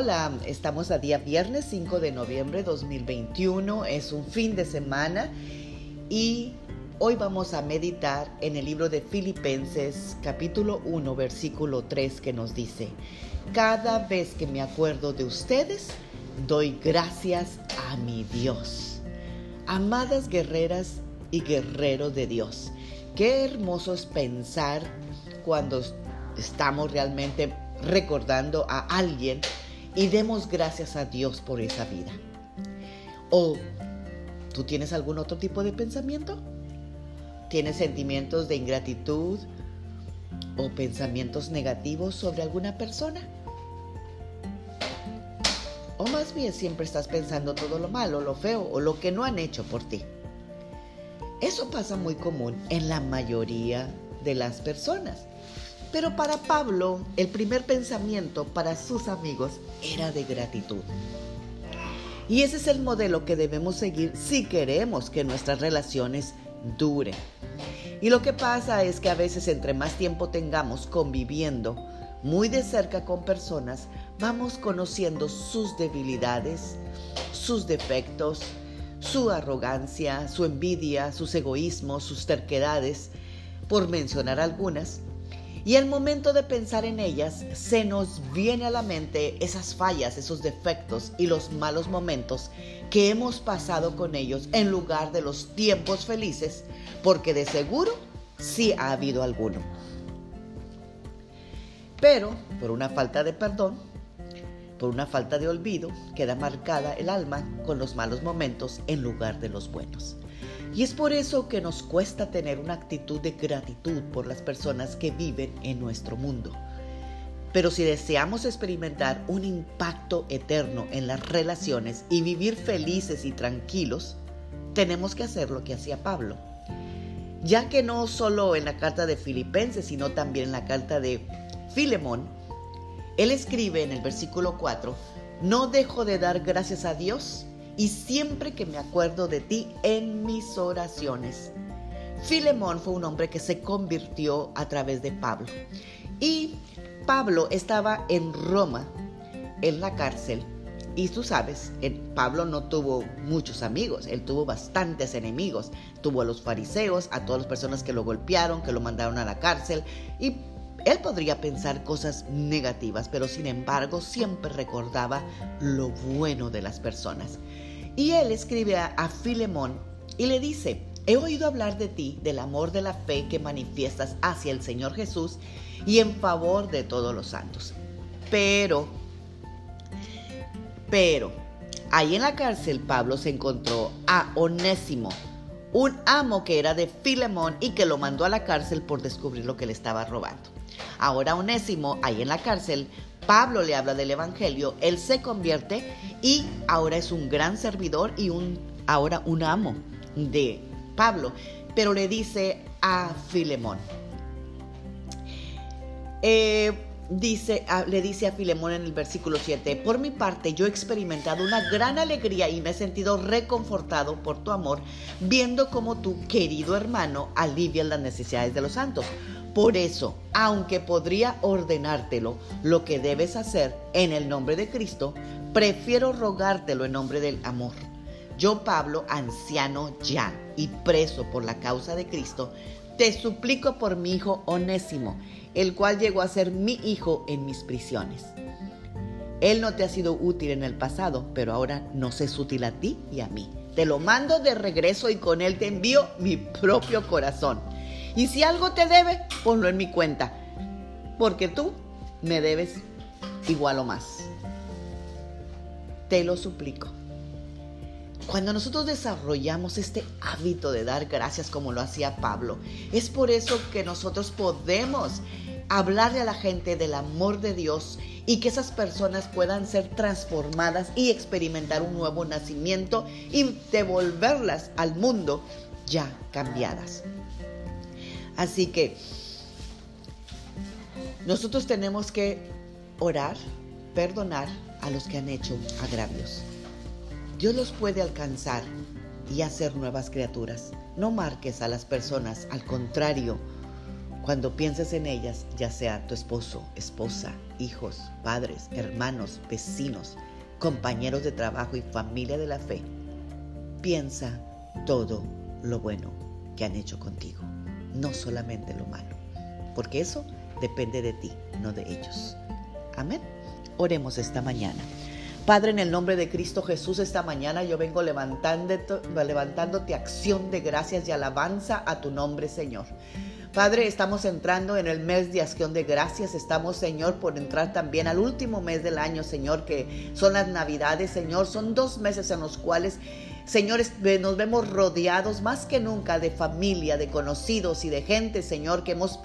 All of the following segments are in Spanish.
Hola, estamos a día viernes 5 de noviembre 2021, es un fin de semana y hoy vamos a meditar en el libro de Filipenses capítulo 1 versículo 3 que nos dice, cada vez que me acuerdo de ustedes, doy gracias a mi Dios. Amadas guerreras y guerreros de Dios, qué hermoso es pensar cuando estamos realmente recordando a alguien y demos gracias a Dios por esa vida. ¿O tú tienes algún otro tipo de pensamiento? ¿Tienes sentimientos de ingratitud o pensamientos negativos sobre alguna persona? O más bien siempre estás pensando todo lo malo, lo feo o lo que no han hecho por ti. Eso pasa muy común en la mayoría de las personas. Pero para Pablo, el primer pensamiento para sus amigos era de gratitud. Y ese es el modelo que debemos seguir si queremos que nuestras relaciones duren. Y lo que pasa es que a veces entre más tiempo tengamos conviviendo muy de cerca con personas, vamos conociendo sus debilidades, sus defectos, su arrogancia, su envidia, sus egoísmos, sus terquedades, por mencionar algunas, y al momento de pensar en ellas, se nos viene a la mente esas fallas, esos defectos y los malos momentos que hemos pasado con ellos en lugar de los tiempos felices, porque de seguro sí ha habido alguno. Pero por una falta de perdón, por una falta de olvido, queda marcada el alma con los malos momentos en lugar de los buenos. Y es por eso que nos cuesta tener una actitud de gratitud por las personas que viven en nuestro mundo. Pero si deseamos experimentar un impacto eterno en las relaciones y vivir felices y tranquilos, tenemos que hacer lo que hacía Pablo. Ya que no solo en la carta de Filipenses, sino también en la carta de Filemón, él escribe en el versículo 4, no dejo de dar gracias a Dios y siempre que me acuerdo de ti en mis oraciones. Filemón fue un hombre que se convirtió a través de Pablo. Y Pablo estaba en Roma, en la cárcel. Y tú sabes, Pablo no tuvo muchos amigos, él tuvo bastantes enemigos. Tuvo a los fariseos, a todas las personas que lo golpearon, que lo mandaron a la cárcel. Y él podría pensar cosas negativas, pero sin embargo siempre recordaba lo bueno de las personas. Y él escribe a, Filemón y le dice, he oído hablar de ti, del amor de la fe que manifiestas hacia el Señor Jesús y en favor de todos los santos. Pero, pero, ahí en la cárcel Pablo se encontró a Onésimo, un amo que era de Filemón y que lo mandó a la cárcel por descubrir lo que le estaba robando. Ahora Onésimo, ahí en la cárcel, Pablo le habla del Evangelio, él se convierte y ahora es un gran servidor y un, ahora un amo de Pablo. Pero le dice a Filemón, eh, dice, le dice a Filemón en el versículo 7, por mi parte yo he experimentado una gran alegría y me he sentido reconfortado por tu amor, viendo cómo tu querido hermano alivia las necesidades de los santos por eso, aunque podría ordenártelo lo que debes hacer en el nombre de Cristo, prefiero rogártelo en nombre del amor. Yo, Pablo, anciano ya y preso por la causa de Cristo, te suplico por mi hijo Onésimo, el cual llegó a ser mi hijo en mis prisiones. Él no te ha sido útil en el pasado, pero ahora nos es útil a ti y a mí. Te lo mando de regreso y con él te envío mi propio corazón y si algo te debe, ponlo en mi cuenta, porque tú me debes igual o más. Te lo suplico. Cuando nosotros desarrollamos este hábito de dar gracias como lo hacía Pablo, es por eso que nosotros podemos hablarle a la gente del amor de Dios y que esas personas puedan ser transformadas y experimentar un nuevo nacimiento y devolverlas al mundo ya cambiadas. Así que nosotros tenemos que orar, perdonar a los que han hecho agravios. Dios los puede alcanzar y hacer nuevas criaturas. No marques a las personas, al contrario, Cuando pienses en ellas, ya sea tu esposo, esposa, hijos, padres, hermanos, vecinos, compañeros de trabajo y familia de la fe, piensa todo lo bueno que han hecho contigo, no solamente lo malo, porque eso depende de ti, no de ellos. Amén. Oremos esta mañana. Padre, en el nombre de Cristo Jesús, esta mañana yo vengo levantándote, levantándote acción de gracias y alabanza a tu nombre, Señor. Padre, estamos entrando en el mes de acción de gracias. Estamos, Señor, por entrar también al último mes del año, Señor, que son las Navidades, Señor. Son dos meses en los cuales, Señores, nos vemos rodeados más que nunca de familia, de conocidos y de gente, Señor, que hemos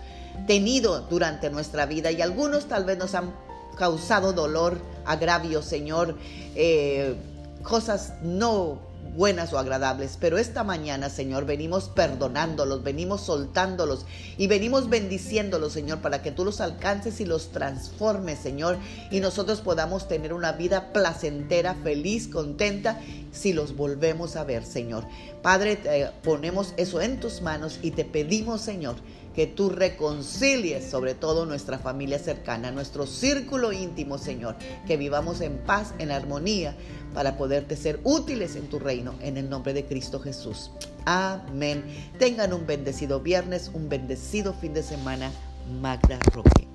tenido durante nuestra vida. Y algunos tal vez nos han causado dolor, agravio, Señor, eh, cosas no buenas o agradables, pero esta mañana, Señor, venimos perdonándolos, venimos soltándolos y venimos bendiciéndolos, Señor, para que tú los alcances y los transformes, Señor, y nosotros podamos tener una vida placentera, feliz, contenta, si los volvemos a ver, Señor. Padre, ponemos eso en tus manos y te pedimos, Señor, que tú reconcilies sobre todo nuestra familia cercana, nuestro círculo íntimo, Señor, que vivamos en paz, en armonía, para poderte ser útiles en tu en el nombre de Cristo Jesús. Amén. Tengan un bendecido viernes, un bendecido fin de semana. Magda Roque.